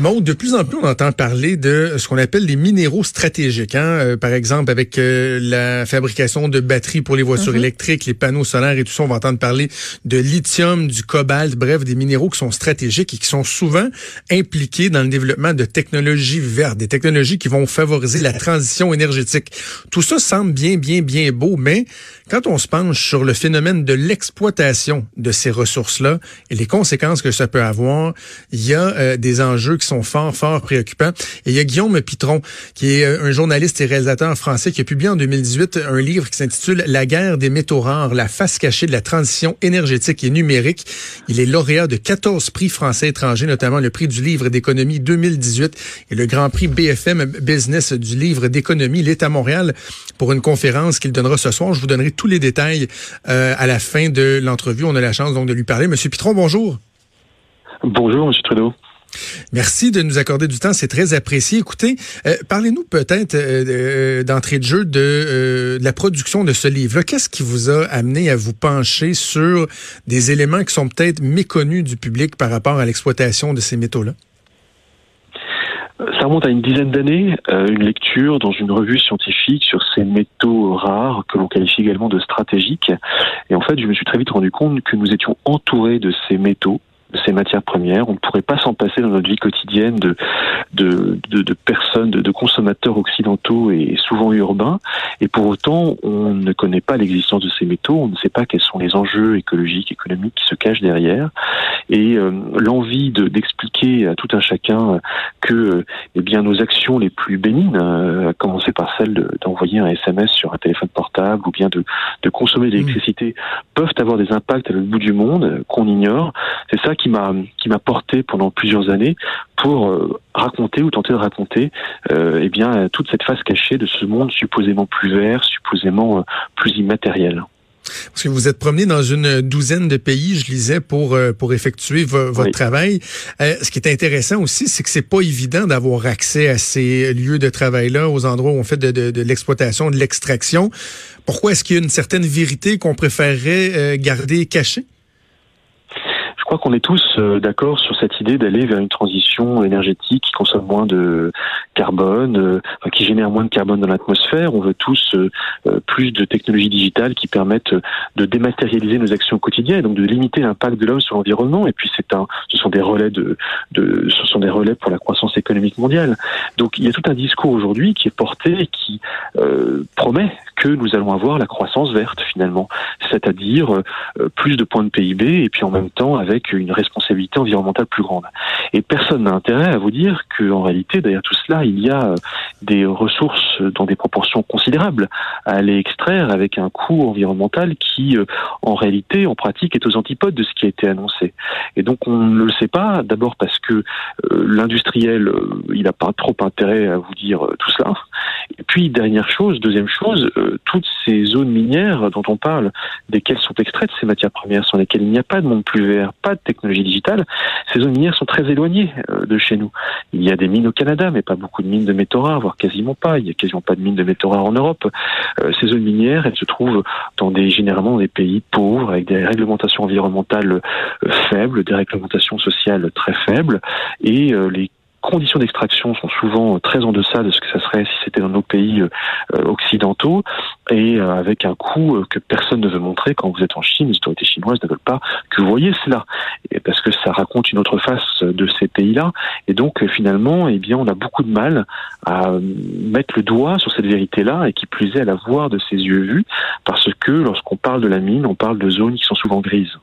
Bon, de plus en plus, on entend parler de ce qu'on appelle les minéraux stratégiques. Hein? Euh, par exemple, avec euh, la fabrication de batteries pour les voitures mhm. électriques, les panneaux solaires et tout ça, on va entendre parler de lithium, du cobalt, bref, des minéraux qui sont stratégiques et qui sont souvent impliqués dans le développement de technologies vertes, des technologies qui vont favoriser la transition énergétique. Tout ça semble bien, bien, bien beau, mais quand on se penche sur le phénomène de l'exploitation de ces ressources-là et les conséquences que ça peut avoir, il y a euh, des enjeux qui sont fort, fort préoccupants. Et il y a Guillaume Pitron, qui est euh, un journaliste et réalisateur français qui a publié en 2018 un livre qui s'intitule La guerre des métaux rares, la face cachée de la transition énergétique et numérique. Il est lauréat de 14 prix français étrangers, notamment le prix du livre d'économie 2018 et le grand prix BFM Business du livre d'économie. Il est à Montréal pour une conférence qu'il donnera ce soir. Je vous donnerai tous les détails euh, à la fin de l'entrevue. On a la chance donc de lui parler. Monsieur Pitron, bonjour. Bonjour, Monsieur Trudeau. Merci de nous accorder du temps, c'est très apprécié. Écoutez, euh, parlez-nous peut-être euh, euh, d'entrée de jeu de, la production de ce livre. Qu'est-ce qui vous a amené à vous pencher sur des éléments qui sont peut-être méconnus du public par rapport à l'exploitation de ces métaux-là? Ça remonte à une dizaine d'années, une lecture dans une revue scientifique sur ces métaux rares que l'on qualifie également de stratégiques. Et en fait, je me suis très vite rendu compte que nous étions entourés de ces métaux ces matières premières. On ne pourrait pas s'en passer dans notre vie quotidienne de, de, de, de personnes, de, de, consommateurs occidentaux et souvent urbains. Et pour autant, on ne connaît pas l'existence de ces métaux, on ne sait pas quels sont les enjeux écologiques, économiques qui se cachent derrière. Et euh, l'envie d'expliquer à tout un chacun que eh bien, nos actions les plus bénines, euh, à commencer par celle d'envoyer un SMS sur un téléphone portable ou bien de, de consommer de l'électricité, peuvent avoir des impacts à l'autre bout du monde qu'on ignore. C'est ça qui m'a qui m'a porté pendant plusieurs années pour euh, raconter ou tenter de raconter euh, eh bien toute cette face cachée de ce monde supposément plus vert, supposément euh, plus immatériel. Parce que vous êtes promené dans une douzaine de pays, je lisais, pour euh, pour effectuer votre travail. ce qui est intéressant aussi, c'est que c'est pas évident d'avoir accès à ces lieux de travail-là, aux endroits où on fait de, de, de l'exploitation, de l'extraction. Pourquoi est-ce qu'il y a une certaine vérité qu'on préférerait garder cachée? Je crois qu'on est tous euh, d'accord sur cette idée d'aller vers une transition énergétique qui consomme moins de carbone, euh, qui génère moins de carbone dans l'atmosphère. On veut tous euh, plus de technologies digitales qui permettent de dématérialiser nos actions quotidiennes et donc de limiter l'impact de l'homme sur l'environnement. Et puis c'est un, ce sont des relais de, de, ce sont des relais pour la croissance économique mondiale. Donc il y a tout un discours aujourd'hui qui est porté et qui promet que nous allons avoir la croissance verte finalement, c'est-à-dire plus de points de PIB et puis en même temps avec une responsabilité environnementale plus grande. Et personne n'a intérêt à vous dire qu'en réalité, derrière tout cela, il y a euh, des ressources dans des proportions considérables à aller extraire avec un coût environnemental qui, euh, en réalité, en pratique, est aux antipodes de ce qui a été annoncé. Et donc, on ne le sait pas, d'abord parce que euh, l'industriel, il n'a pas trop intérêt à vous dire tout cela. Puis, dernière chose, deuxième chose, toutes ces zones minières dont on parle, desquelles sont extraites ces matières premières, sur lesquelles il n'y a pas de monde plus vert, de technologie digitale, ces zones minières sont très éloignées euh, de chez nous. Il y a des mines au Canada, mais pas beaucoup de mines de métaux rares, voire quasiment pas. Il y a quasiment pas de mines de métaux rares en Europe. Euh, ces zones minières, elles se trouvent dans des généralement dans des pays pauvres avec des réglementations environnementales euh, faibles, des réglementations sociales très faibles, et les conditions d'extraction sont souvent très en deçà de ce que ça serait si c'était dans nos pays euh, occidentaux et euh, avec un coût euh, que personne ne veut montrer quand vous êtes en Chine. Les autorités chinoises ne veulent pas que vous voyez cela parce que ça raconte une autre face de ces pays-là. Et donc finalement, eh bien, on a beaucoup de mal à mettre le doigt sur cette vérité-là et qui plus est à la voir de ses yeux vus parce que lorsqu'on parle de la mine, on parle de zones qui sont souvent grises.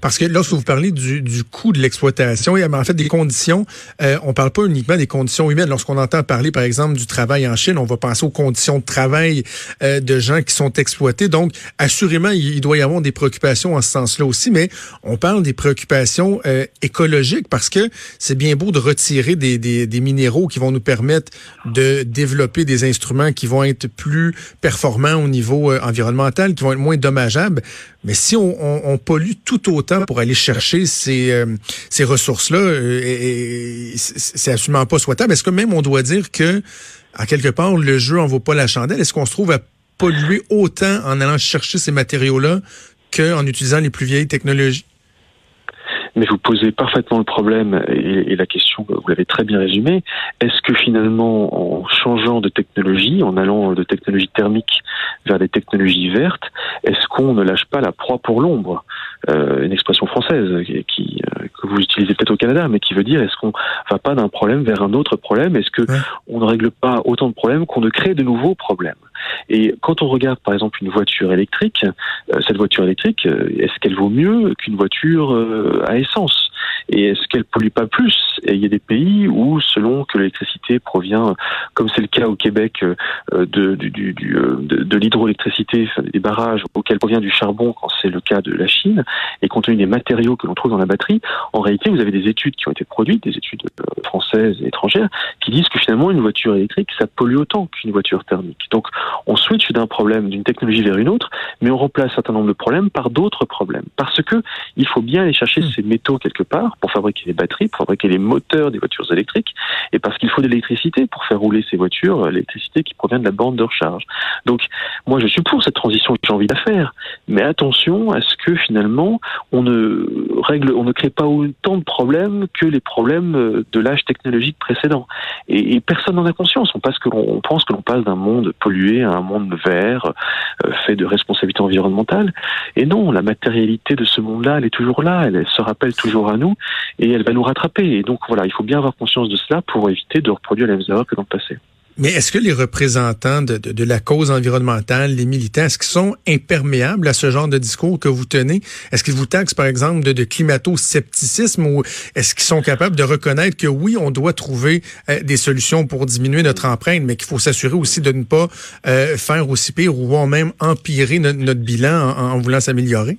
Parce que lorsque vous parlez du, du coût de l'exploitation, il a en fait des conditions, euh, on parle pas uniquement des conditions humaines. Lorsqu'on entend parler, par exemple, du travail en Chine, on va penser aux conditions de travail euh, de gens qui sont exploités. Donc, assurément, il, doit y avoir des préoccupations en ce sens-là aussi, mais on parle des préoccupations euh, écologiques parce que c'est bien beau de retirer des, des, des minéraux qui vont nous permettre de développer des instruments qui vont être plus performants au niveau euh, environnemental, qui vont être moins dommageables. Mais si on, pollue tout autant pour aller chercher ces, euh, ces ressources-là, euh, c'est absolument pas souhaitable. Est-ce que même on doit dire que, en quelque part, le jeu en vaut pas la chandelle? Est-ce qu'on se trouve à polluer autant en allant chercher ces matériaux-là qu'en utilisant les plus vieilles technologies? Mais vous posez parfaitement le problème et, la question, vous l'avez très bien résumé. Est-ce que finalement, en changeant de technologie, en allant de technologie thermique vers des technologies vertes, est-ce qu'on ne lâche pas la proie pour l'ombre? Euh, Une expression française qui, euh, que vous utilisez peut-être au Canada, mais qui veut dire est-ce qu'on va pas d'un problème vers un autre problème? Est-ce que on ne règle pas autant de problèmes qu'on ne crée de nouveaux problèmes? Et quand on regarde par exemple une voiture électrique, euh, cette voiture électrique, est-ce qu'elle vaut mieux qu'une voiture à essence? Et est-ce qu'elle pollue pas plus? Et il y a des pays où, selon que l'électricité provient, comme c'est le cas au Québec, euh, de, du, du, euh, de, de l'hydroélectricité, des barrages auxquels provient du charbon, quand c'est le cas de la Chine, et compte tenu des matériaux que l'on trouve dans la batterie, en réalité, vous avez des études qui ont été produites, des études euh, françaises et étrangères, qui disent que finalement, une voiture électrique, ça pollue autant qu'une voiture thermique. Donc, on switch d'un problème, d'une technologie vers une autre, mais on remplace un certain nombre de problèmes par d'autres problèmes. Parce que il faut bien aller chercher hmm. ces métaux quelque part pour fabriquer les batteries, pour fabriquer les moteurs des voitures électriques, et parce qu'il faut de l'électricité pour faire rouler ces voitures, l'électricité qui provient de la bande de recharge. Donc, moi, je suis pour cette transition que j'ai envie de faire, mais attention à ce que finalement, on ne règle, on ne crée pas autant de problèmes que les problèmes euh, de l'âge technologique précédent. Et, personne n'en a conscience. On, passe que on pense que l'on passe d'un monde pollué à un monde vert, euh, fait de responsabilité environnementale. Et non, la matérialité de ce monde-là, elle est toujours là, elle se rappelle toujours à nous et elle va nous rattraper. Et donc voilà, il faut bien avoir conscience de cela pour éviter de reproduire les mêmes erreurs que dans le passé. Mais est-ce que les représentants de, de, la cause environnementale, les militants, est-ce qu'ils sont imperméables à ce genre de discours que vous tenez? Est-ce qu'ils vous taxent, par exemple, de, de climato-scepticisme ou est-ce qu'ils sont capables de reconnaître que oui, on doit trouver euh, des solutions pour diminuer notre empreinte, mais qu'il faut s'assurer aussi de ne pas euh, faire aussi pire ou même empirer notre, bilan en voulant s'améliorer?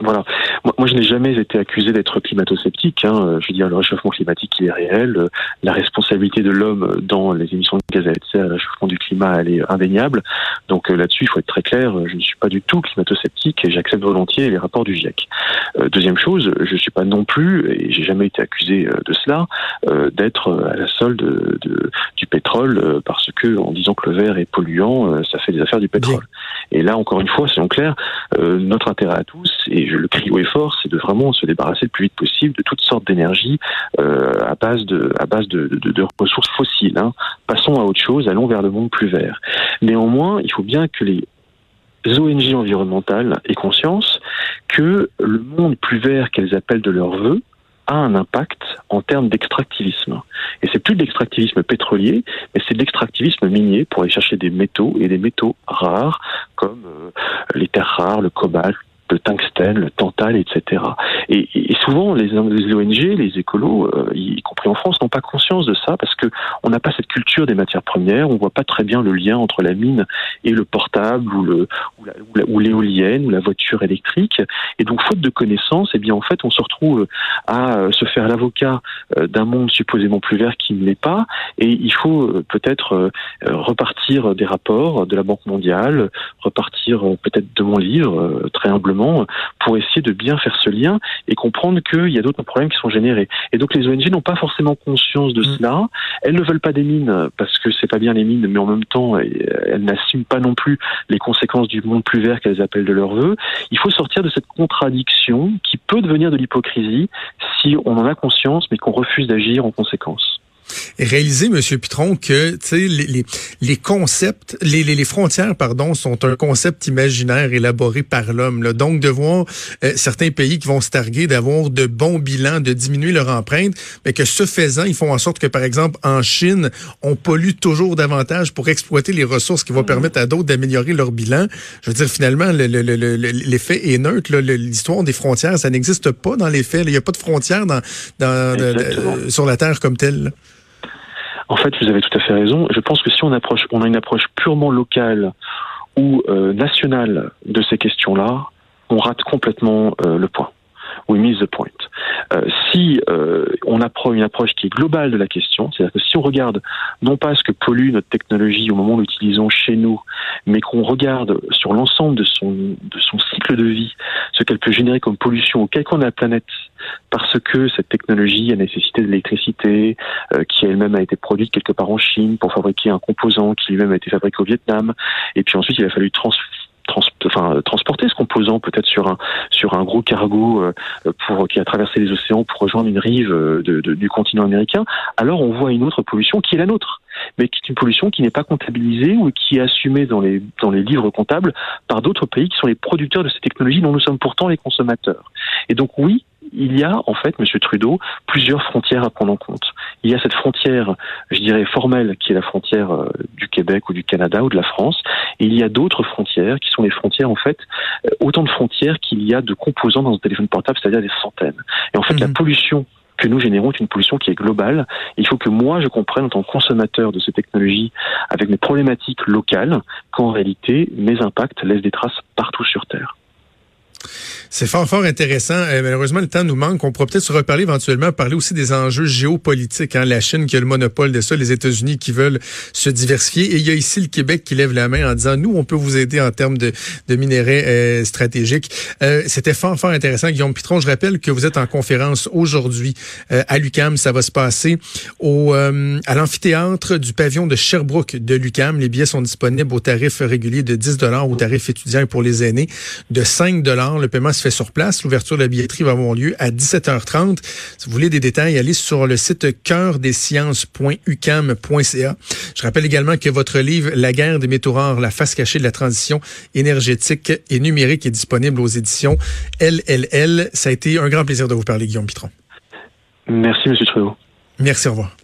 Voilà. Moi, moi je n'ai jamais été accusé d'être climato-sceptique. Hein. Je veux dire, le réchauffement climatique, il est réel. La responsabilité de l'homme dans les émissions de gaz à effet de serre, le réchauffement du climat, elle est indéniable. Donc euh, là-dessus, il faut être très clair. Je ne suis pas du tout climato-sceptique et j'accepte volontiers les rapports du GIEC. Euh, deuxième chose, je ne suis pas non plus, et j'ai jamais été accusé euh, de cela, d'être à la solde de, du pétrole parce que, en disant que le verre est polluant, ça fait des affaires du pétrole. Et là, encore une fois, soyons clairs, notre intérêt à tous, et je le crie haut et fort, c'est de vraiment se débarrasser le plus vite possible de toutes sortes d'énergie euh, à base de à base de, de, de ressources fossiles. Hein. Passons à autre chose, allons vers le monde plus vert. Néanmoins, il faut bien que les ONG environnementales aient conscience que le monde plus vert qu'elles appellent de leur vœu a un impact en termes d'extractivisme. Et c'est plus de l'extractivisme pétrolier, mais c'est de l'extractivisme minier pour aller chercher des métaux et des métaux rares comme euh, les terres rares, le cobalt, le tungstène, le tantal, etc. Et, et souvent, les, les, ONG, les écolos, euh, y compris en France, n'ont pas conscience de ça parce que on n'a pas cette culture des matières premières. On voit pas très bien le lien entre la mine et le portable ou le ou l'éolienne ou, la voiture électrique. Et donc, faute de connaissances, eh bien, en fait, on se retrouve à euh, se faire l'avocat euh, d'un monde supposément plus vert qui ne l'est pas. Et il faut peut-être repartir des rapports de la Banque mondiale, repartir peut-être de mon livre, très humblement pour essayer de bien faire ce lien et comprendre qu'il y a d'autres problèmes qui sont générés. Et donc les ONG n'ont pas forcément conscience de mm. cela. Elles ne veulent pas des mines parce que c'est pas bien les mines, mais en même temps elles n'assument pas non plus les conséquences du monde plus vert qu'elles appellent de leur vœu. Il faut sortir de cette contradiction qui peut devenir de l'hypocrisie si on en a conscience mais qu'on refuse d'agir en conséquence réaliser, Monsieur Pitron, que les, les, les, concepts, les, les, frontières, pardon, sont un concept imaginaire élaboré par l'homme. Donc, de voir euh, certains pays qui vont se targuer d'avoir de bons bilans, de diminuer leur empreinte, mais que ce faisant, ils font en sorte que, par exemple, en Chine, on pollue toujours davantage pour exploiter les ressources qui vont mm-hmm. permettre à d'autres d'améliorer leur bilan. Je veux dire, finalement, l'effet est neutre. L'histoire des frontières, ça n'existe pas dans les faits. Il n'y a pas de frontières dans, dans, sur la Terre comme telle. En fait, vous avez tout à fait raison. Je pense que si on approche, on a une approche purement locale ou euh, nationale de ces questions-là, on rate complètement euh, le point. We miss the point. Euh, si euh, on apprend une approche qui est globale de la question, c'est-à-dire que si on regarde non pas ce que pollue notre technologie au moment où l'utilisons chez nous, mais qu'on regarde sur l'ensemble de son, de son cycle de vie, ce qu'elle peut générer comme pollution au coin de la planète, parce que cette technologie a nécessité de l'électricité, euh, qui elle-même a été produite quelque part en Chine pour fabriquer un composant qui lui-même a été fabriqué au Vietnam, et puis ensuite il a fallu trans enfin, transporter ce composant peut-être sur un sur un gros cargo pour qui a traversé les océans pour rejoindre une rive de, du continent américain, alors on voit une autre pollution qui est la nôtre mais qui est une pollution qui n'est pas comptabilisée ou qui est assumée dans les, dans les livres comptables par d'autres pays qui sont les producteurs de ces technologies dont nous sommes pourtant les consommateurs. Et donc oui, il y a en fait, Monsieur Trudeau, plusieurs frontières à prendre en compte. Il y a cette frontière, je dirais formelle, qui est la frontière euh, du Québec ou du Canada ou de la France. Et il y a d'autres frontières qui sont les frontières en fait, euh, autant de frontières qu'il y a de composants dans un téléphone portable, c'est-à-dire des centaines. Et en fait, la mhm. pollution que nous générons est une pollution qui est globale. Il faut que moi, je comprenne en tant que consommateur de ces technologies, avec mes problématiques locales, qu'en réalité, mes impacts laissent des traces partout sur Terre. C'est fort, fort intéressant. Euh, malheureusement, le temps nous manque. On pourra peut-être se reparler éventuellement, parler aussi des enjeux géopolitiques. Hein. La Chine qui a le monopole de ça, les États-Unis qui veulent se diversifier. Et il y a ici le Québec qui lève la main en disant, nous, on peut vous aider en termes de, de minerais euh, stratégiques. Euh, C'était fort, fort intéressant. Guillaume Pitron, je rappelle que vous êtes en conférence aujourd'hui euh, à l'UCAM. Ça va se passer au, à l'amphithéâtre du pavillon de Sherbrooke de l'UCAM. Les billets sont disponibles au tarif régulier de 10 au tarif étudiant pour les aînés de 5 Le paiement se fait sur place. L'ouverture de la billetterie va avoir lieu à 17h30. Si vous voulez des détails, allez sur le site cœurdesciences.ucam.ca. Je rappelle également que votre livre La guerre des métaux rares, la face cachée de la transition énergétique et numérique est disponible aux éditions LLL. Ça a été un grand plaisir de vous parler, Guillaume Pitron. Merci, M. Trudeau. Merci, au revoir.